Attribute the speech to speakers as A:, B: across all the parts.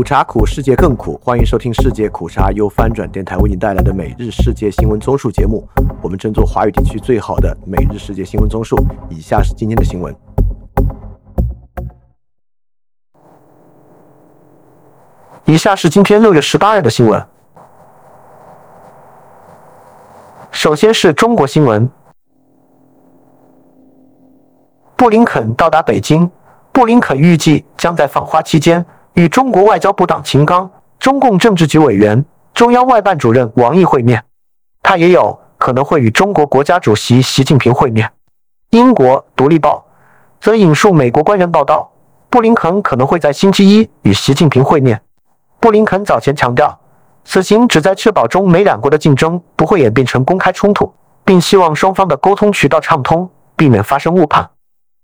A: 苦茶苦，世界更苦。欢迎收听世界苦茶由翻转电台为您带来的每日世界新闻综述节目。我们争做华语地区最好的每日世界新闻综述。以下是今天的新闻。以下是今天六月十八日的新闻。首先是中国新闻。布林肯到达北京，布林肯预计将在访华期间。与中国外交部长秦刚、中共政治局委员、中央外办主任王毅会面，他也有可能会与中国国家主席习近平会面。英国《独立报》则引述美国官员报道，布林肯可能会在星期一与习近平会面。布林肯早前强调，此行旨在确保中美两国的竞争不会演变成公开冲突，并希望双方的沟通渠道畅通，避免发生误判。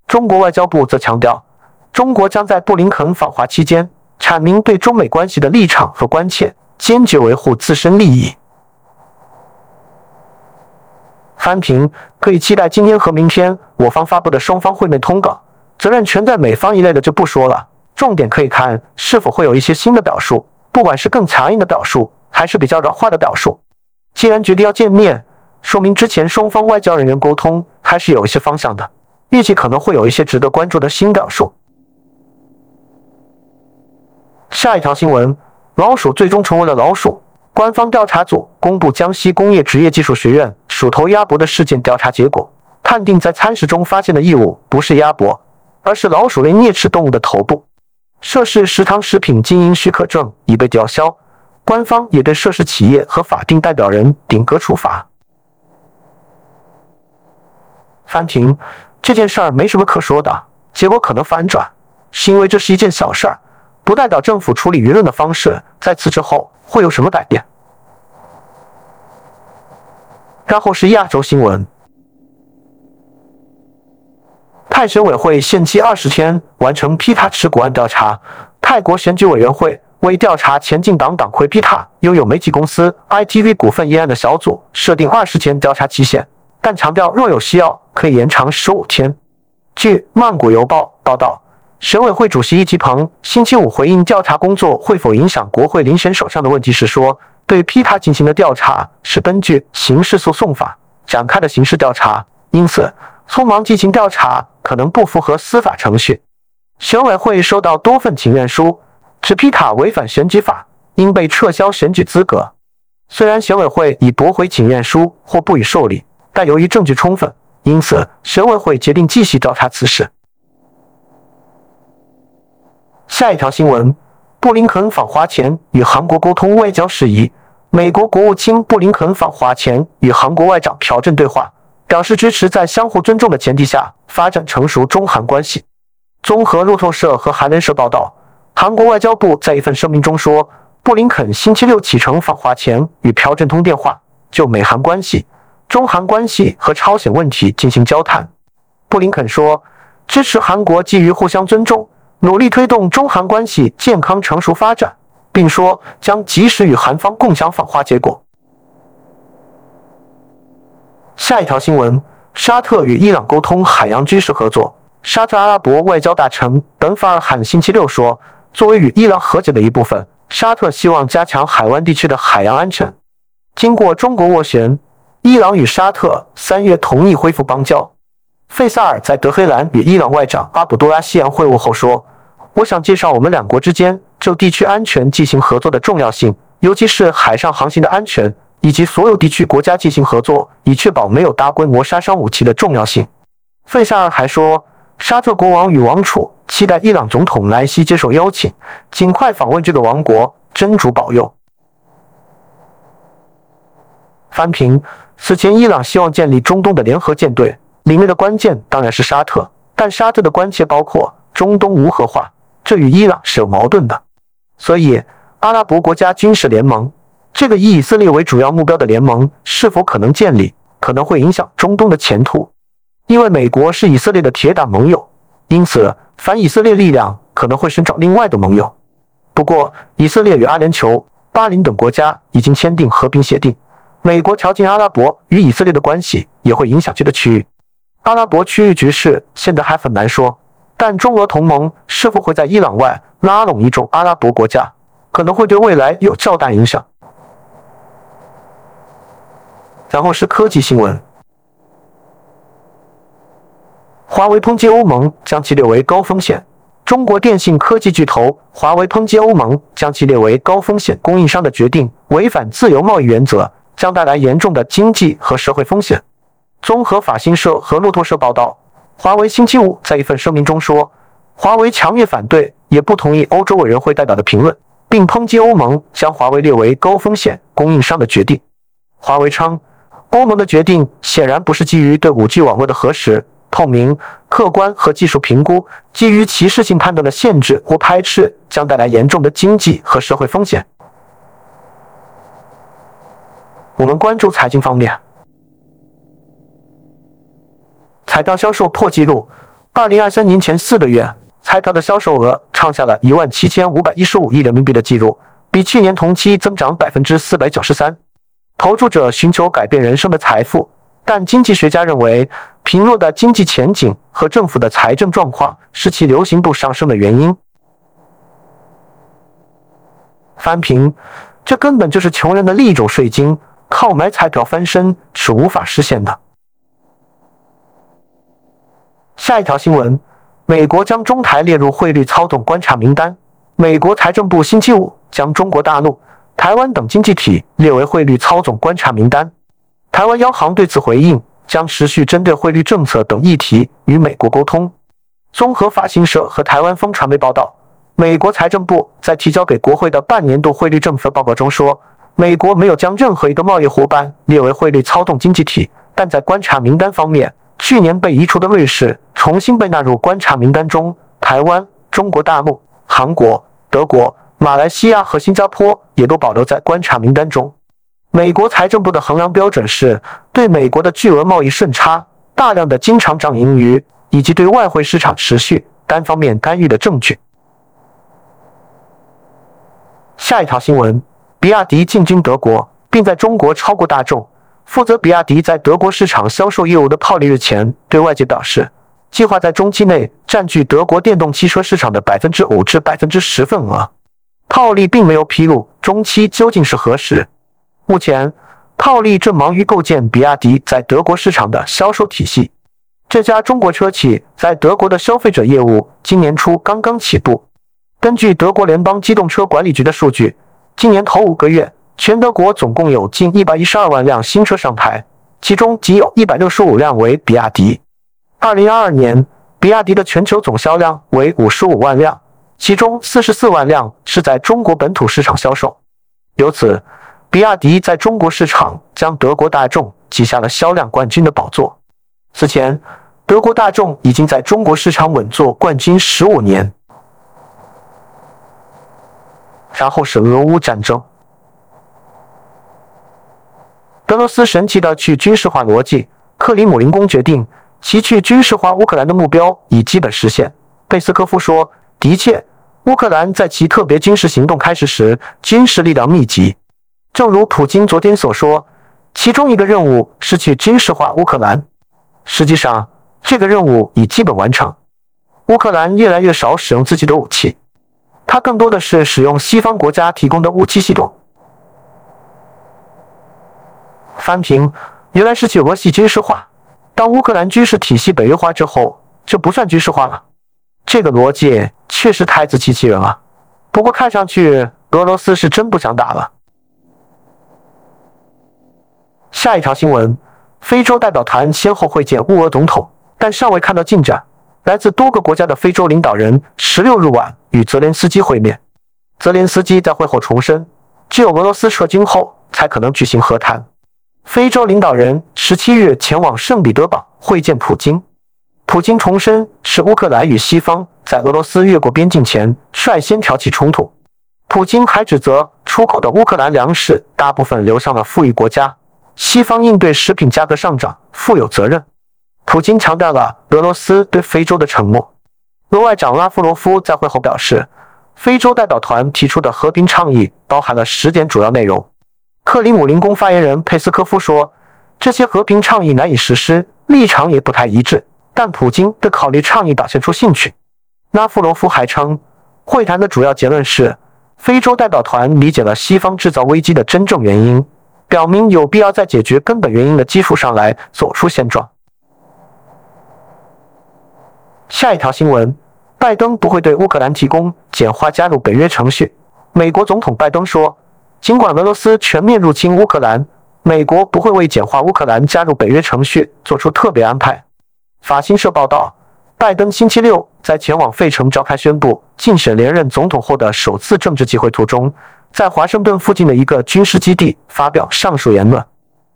A: 中国外交部则强调，中国将在布林肯访华期间。阐明对中美关系的立场和关切，坚决维护自身利益。翻评可以期待今天和明天我方发布的双方会面通稿，责任全在美方一类的就不说了，重点可以看是否会有一些新的表述，不管是更强硬的表述，还是比较软化的表述。既然决定要见面，说明之前双方外交人员沟通还是有一些方向的，预计可能会有一些值得关注的新表述。下一条新闻：老鼠最终成为了老鼠。官方调查组公布江西工业职业技术学院鼠头鸭脖的事件调查结果，判定在餐食中发现的异物不是鸭脖，而是老鼠类啮齿动物的头部。涉事食堂食品经营许可证已被吊销，官方也对涉事企业和法定代表人顶格处罚。翻停这件事儿没什么可说的，结果可能反转，是因为这是一件小事儿。不代表政府处理舆论的方式在此之后会有什么改变。然后是亚洲新闻，泰选委会限期二十天完成皮塔持股案调查。泰国选举委员会为调查前进党党魁皮塔拥有媒体公司 ITV 股份一案的小组设定二十天调查期限，但强调若有需要可以延长十五天。据《曼谷邮报》报道。选委会主席易吉鹏星期五回应调查工作会否影响国会遴选手上的问题时说：“对皮塔进行的调查是根据刑事诉讼法展开的刑事调查，因此匆忙进行调查可能不符合司法程序。”选委会收到多份请愿书，指皮塔违反选举法，应被撤销选举资格。虽然选委会已驳回请愿书或不予受理，但由于证据充分，因此选委会决定继续调查此事。下一条新闻：布林肯访华前与韩国沟通外交事宜。美国国务卿布林肯访华前与韩国外长朴正对话，表示支持在相互尊重的前提下发展成熟中韩关系。综合路透社和韩联社报道，韩国外交部在一份声明中说，布林肯星期六启程访华前与朴正通电话，就美韩关系、中韩关系和朝鲜问题进行交谈。布林肯说，支持韩国基于互相尊重。努力推动中韩关系健康成熟发展，并说将及时与韩方共享访华结果。下一条新闻：沙特与伊朗沟通海洋军事合作。沙特阿拉伯外交大臣本法尔罕星期六说，作为与伊朗和解的一部分，沙特希望加强海湾地区的海洋安全。经过中国斡旋，伊朗与沙特三月同意恢复邦交。费萨尔在德黑兰与伊朗外长阿卜杜拉希扬会晤后说：“我想介绍我们两国之间就地区安全进行合作的重要性，尤其是海上航行的安全，以及所有地区国家进行合作，以确保没有大规模杀伤武器的重要性。”费萨尔还说：“沙特国王与王储期待伊朗总统莱西接受邀请，尽快访问这个王国，真主保佑。”翻评：此前伊朗希望建立中东的联合舰队。里面的关键当然是沙特，但沙特的关切包括中东无核化，这与伊朗是有矛盾的。所以，阿拉伯国家军事联盟这个以以色列为主要目标的联盟是否可能建立，可能会影响中东的前途。因为美国是以色列的铁打盟友，因此反以色列力量可能会寻找另外的盟友。不过，以色列与阿联酋、巴林等国家已经签订和平协定，美国调进阿拉伯与以色列的关系也会影响这个区域。阿拉伯区域局势现在还很难说，但中俄同盟是否会在伊朗外拉拢一众阿拉伯国家，可能会对未来有较大影响。然后是科技新闻，华为抨击欧盟将其列为高风险。中国电信科技巨头华为抨击欧盟将其列为高风险供应商的决定违反自由贸易原则，将带来严重的经济和社会风险。综合法新社和路透社报道，华为星期五在一份声明中说，华为强烈反对，也不同意欧洲委员会代表的评论，并抨击欧盟将华为列为高风险供应商的决定。华为称，欧盟的决定显然不是基于对 5G 网络的核实。透明、客观和技术评估，基于歧视性判断的限制或排斥，将带来严重的经济和社会风险。我们关注财经方面，彩票销售破纪录。二零二三年前四个月，彩票的销售额创下了一万七千五百一十五亿人民币的纪录，比去年同期增长百分之四百九十三。投注者寻求改变人生的财富。但经济学家认为，贫弱的经济前景和政府的财政状况是其流行度上升的原因。翻平，这根本就是穷人的另一种税金，靠买彩票翻身是无法实现的。下一条新闻：美国将中台列入汇率操纵观察名单。美国财政部星期五将中国大陆、台湾等经济体列为汇率操纵观察名单。台湾央行对此回应，将持续针对汇率政策等议题与美国沟通。综合法新社和台湾风传媒报道，美国财政部在提交给国会的半年度汇率政策报告中说，美国没有将任何一个贸易伙伴列为汇率操纵经济体，但在观察名单方面，去年被移除的瑞士重新被纳入观察名单中，台湾、中国大陆、韩国、德国、马来西亚和新加坡也都保留在观察名单中。美国财政部的衡量标准是对美国的巨额贸易顺差、大量的经常账盈余以及对外汇市场持续单方面干预的证据。下一条新闻：比亚迪进军德国，并在中国超过大众。负责比亚迪在德国市场销售业务的泡利日前对外界表示，计划在中期内占据德国电动汽车市场的百分之五至百分之十份额。泡利并没有披露中期究竟是何时。目前，泡利正忙于构建比亚迪在德国市场的销售体系。这家中国车企在德国的消费者业务今年初刚刚起步。根据德国联邦机动车管理局的数据，今年头五个月，全德国总共有近一百一十二万辆新车上牌，其中仅有一百六十五辆为比亚迪。二零二二年，比亚迪的全球总销量为五十五万辆，其中四十四万辆是在中国本土市场销售。由此，比亚迪在中国市场将德国大众挤下了销量冠军的宝座。此前，德国大众已经在中国市场稳坐冠军十五年。然后是俄乌战争，俄罗斯神奇的去军事化逻辑，克里姆林宫决定其去军事化乌克兰的目标已基本实现。贝斯科夫说：“的确，乌克兰在其特别军事行动开始时，军事力量密集。”正如普京昨天所说，其中一个任务是去军事化乌克兰。实际上，这个任务已基本完成。乌克兰越来越少使用自己的武器，它更多的是使用西方国家提供的武器系统。翻平，原来是去俄系军事化。当乌克兰军事体系北约化之后，就不算军事化了。这个逻辑确实太自欺欺人了。不过看上去，俄罗斯是真不想打了。下一条新闻：非洲代表团先后会见乌俄总统，但尚未看到进展。来自多个国家的非洲领导人十六日晚与泽连斯基会面。泽连斯基在会后重申，只有俄罗斯撤军后才可能举行和谈。非洲领导人十七日前往圣彼得堡会见普京，普京重申是乌克兰与西方在俄罗斯越过边境前率先挑起冲突。普京还指责出口的乌克兰粮食大部分流向了富裕国家。西方应对食品价格上涨负有责任。普京强调了俄罗斯对非洲的承诺。俄外长拉夫罗夫在会后表示，非洲代表团提出的和平倡议包含了十点主要内容。克里姆林宫发言人佩斯科夫说，这些和平倡议难以实施，立场也不太一致，但普京对考虑倡议表现出兴趣。拉夫罗夫还称，会谈的主要结论是，非洲代表团理解了西方制造危机的真正原因，表明有必要在解决根本原因的基础上来走出现状。下一条新闻：拜登不会对乌克兰提供简化加入北约程序。美国总统拜登说，尽管俄罗斯全面入侵乌克兰，美国不会为简化乌克兰加入北约程序做出特别安排。法新社报道，拜登星期六在前往费城召开宣布竞选连任总统后的首次政治集会途中，在华盛顿附近的一个军事基地发表上述言论。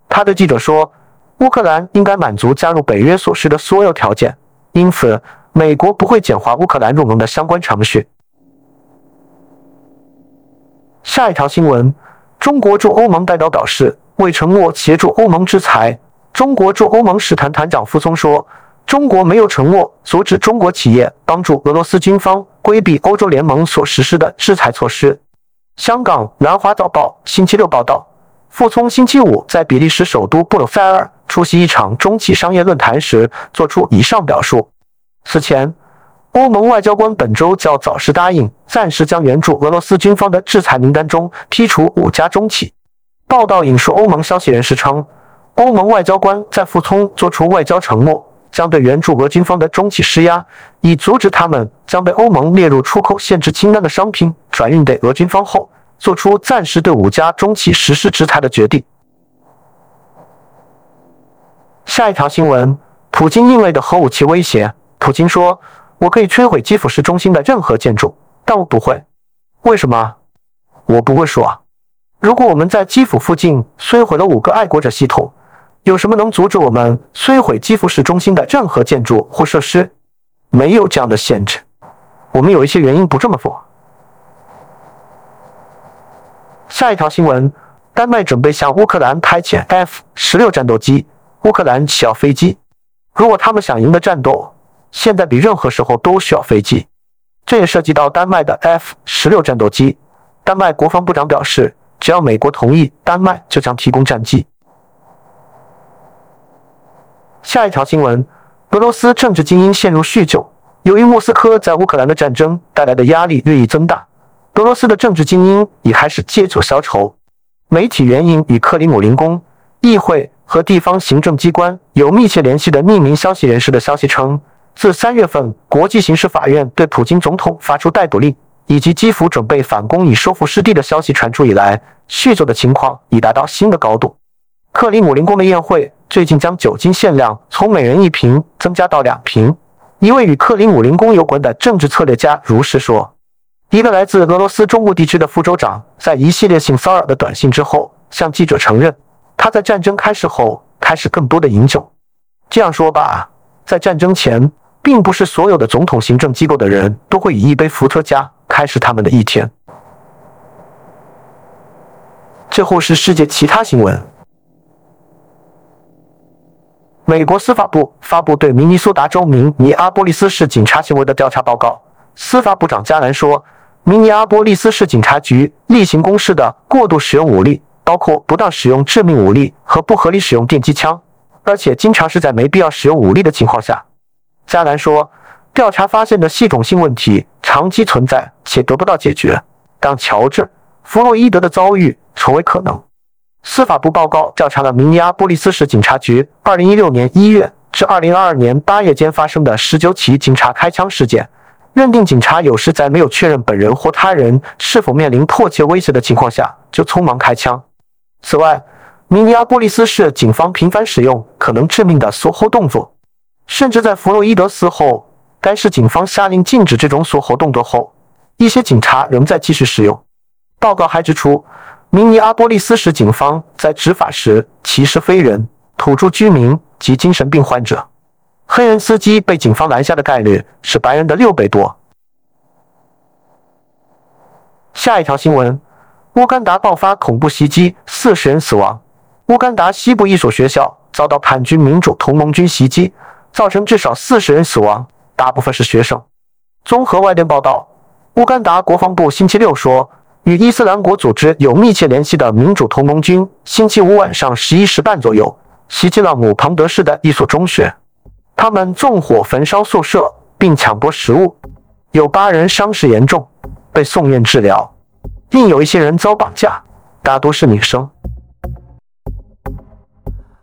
A: 他对记者说，乌克兰应该满足加入北约所需的所有条件，因此。美国不会简化乌克兰入盟的相关程序。下一条新闻：中国驻欧盟代表表示，未承诺协助欧盟制裁。中国驻欧盟使团团长傅聪说，中国没有承诺阻止中国企业帮助俄罗斯军方规避欧洲联盟所实施的制裁措施。香港南华早报星期六报道，傅聪星期五在比利时首都布鲁塞尔出席一场中企商业论坛时，作出以上表述。此前，欧盟外交官本周较早时答应暂时将援助俄罗斯军方的制裁名单中剔除五家中企。报道引述欧盟消息人士称，欧盟外交官在傅聪做出外交承诺，将对援助俄军方的中企施压，以阻止他们将被欧盟列入出口限制清单的商品转运给俄军方后，做出暂时对五家中企实施制裁的决定。下一条新闻：普京另类的核武器威胁。普京说：“我可以摧毁基辅市中心的任何建筑，但我不会。为什么？我不会说。如果我们在基辅附近摧毁了五个爱国者系统，有什么能阻止我们摧毁基辅市中心的任何建筑或设施？没有这样的限制。我们有一些原因不这么做。”下一条新闻：丹麦准备向乌克兰派遣 F 十六战斗机，乌克兰需要飞机。如果他们想赢得战斗，现在比任何时候都需要飞机，这也涉及到丹麦的 F 十六战斗机。丹麦国防部长表示，只要美国同意，丹麦就将提供战机。下一条新闻：俄罗斯政治精英陷入酗酒，由于莫斯科在乌克兰的战争带来的压力日益增大，俄罗斯的政治精英已开始借酒消愁。媒体援引与克里姆林宫、议会和地方行政机关有密切联系的匿名消息人士的消息称。自三月份，国际刑事法院对普京总统发出逮捕令，以及基辅准备反攻以收复失地的消息传出以来，酗酒的情况已达到新的高度。克里姆林宫的宴会最近将酒精限量从每人一瓶增加到两瓶。一位与克里姆林宫有关的政治策略家如是说。一个来自俄罗斯中部地区的副州长在一系列性骚扰的短信之后，向记者承认，他在战争开始后开始更多的饮酒。这样说吧，在战争前。并不是所有的总统行政机构的人都会以一杯伏特加开始他们的一天。最后是世界其他新闻。美国司法部发布对明尼苏达州明尼阿波利斯市警察行为的调查报告。司法部长加兰说，明尼阿波利斯市警察局例行公事的过度使用武力，包括不当使用致命武力和不合理使用电击枪，而且经常是在没必要使用武力的情况下。加兰说，调查发现的系统性问题长期存在且得不到解决，让乔治·弗洛伊德的遭遇成为可能。司法部报告调查了明尼阿波利斯市警察局2016年1月至2022年8月间发生的19起警察开枪事件，认定警察有时在没有确认本人或他人是否面临迫切威胁的情况下就匆忙开枪。此外，明尼阿波利斯市警方频繁使用可能致命的锁喉动作。甚至在弗洛伊德死后，该市警方下令禁止这种锁喉动作后，一些警察仍在继续使用。报告还指出，明尼阿波利斯市警方在执法时歧视非人、土著居民及精神病患者。黑人司机被警方拦下的概率是白人的六倍多。下一条新闻：乌干达爆发恐怖袭击，四十人死亡。乌干达西部一所学校遭到叛军民主同盟军袭击。造成至少四十人死亡，大部分是学生。综合外电报道，乌干达国防部星期六说，与伊斯兰国组织有密切联系的民主同盟军星期五晚上十一时半左右袭击了姆庞德市的一所中学，他们纵火焚烧宿舍并抢夺食物，有八人伤势严重，被送院治疗。另有一些人遭绑架，大多是女生。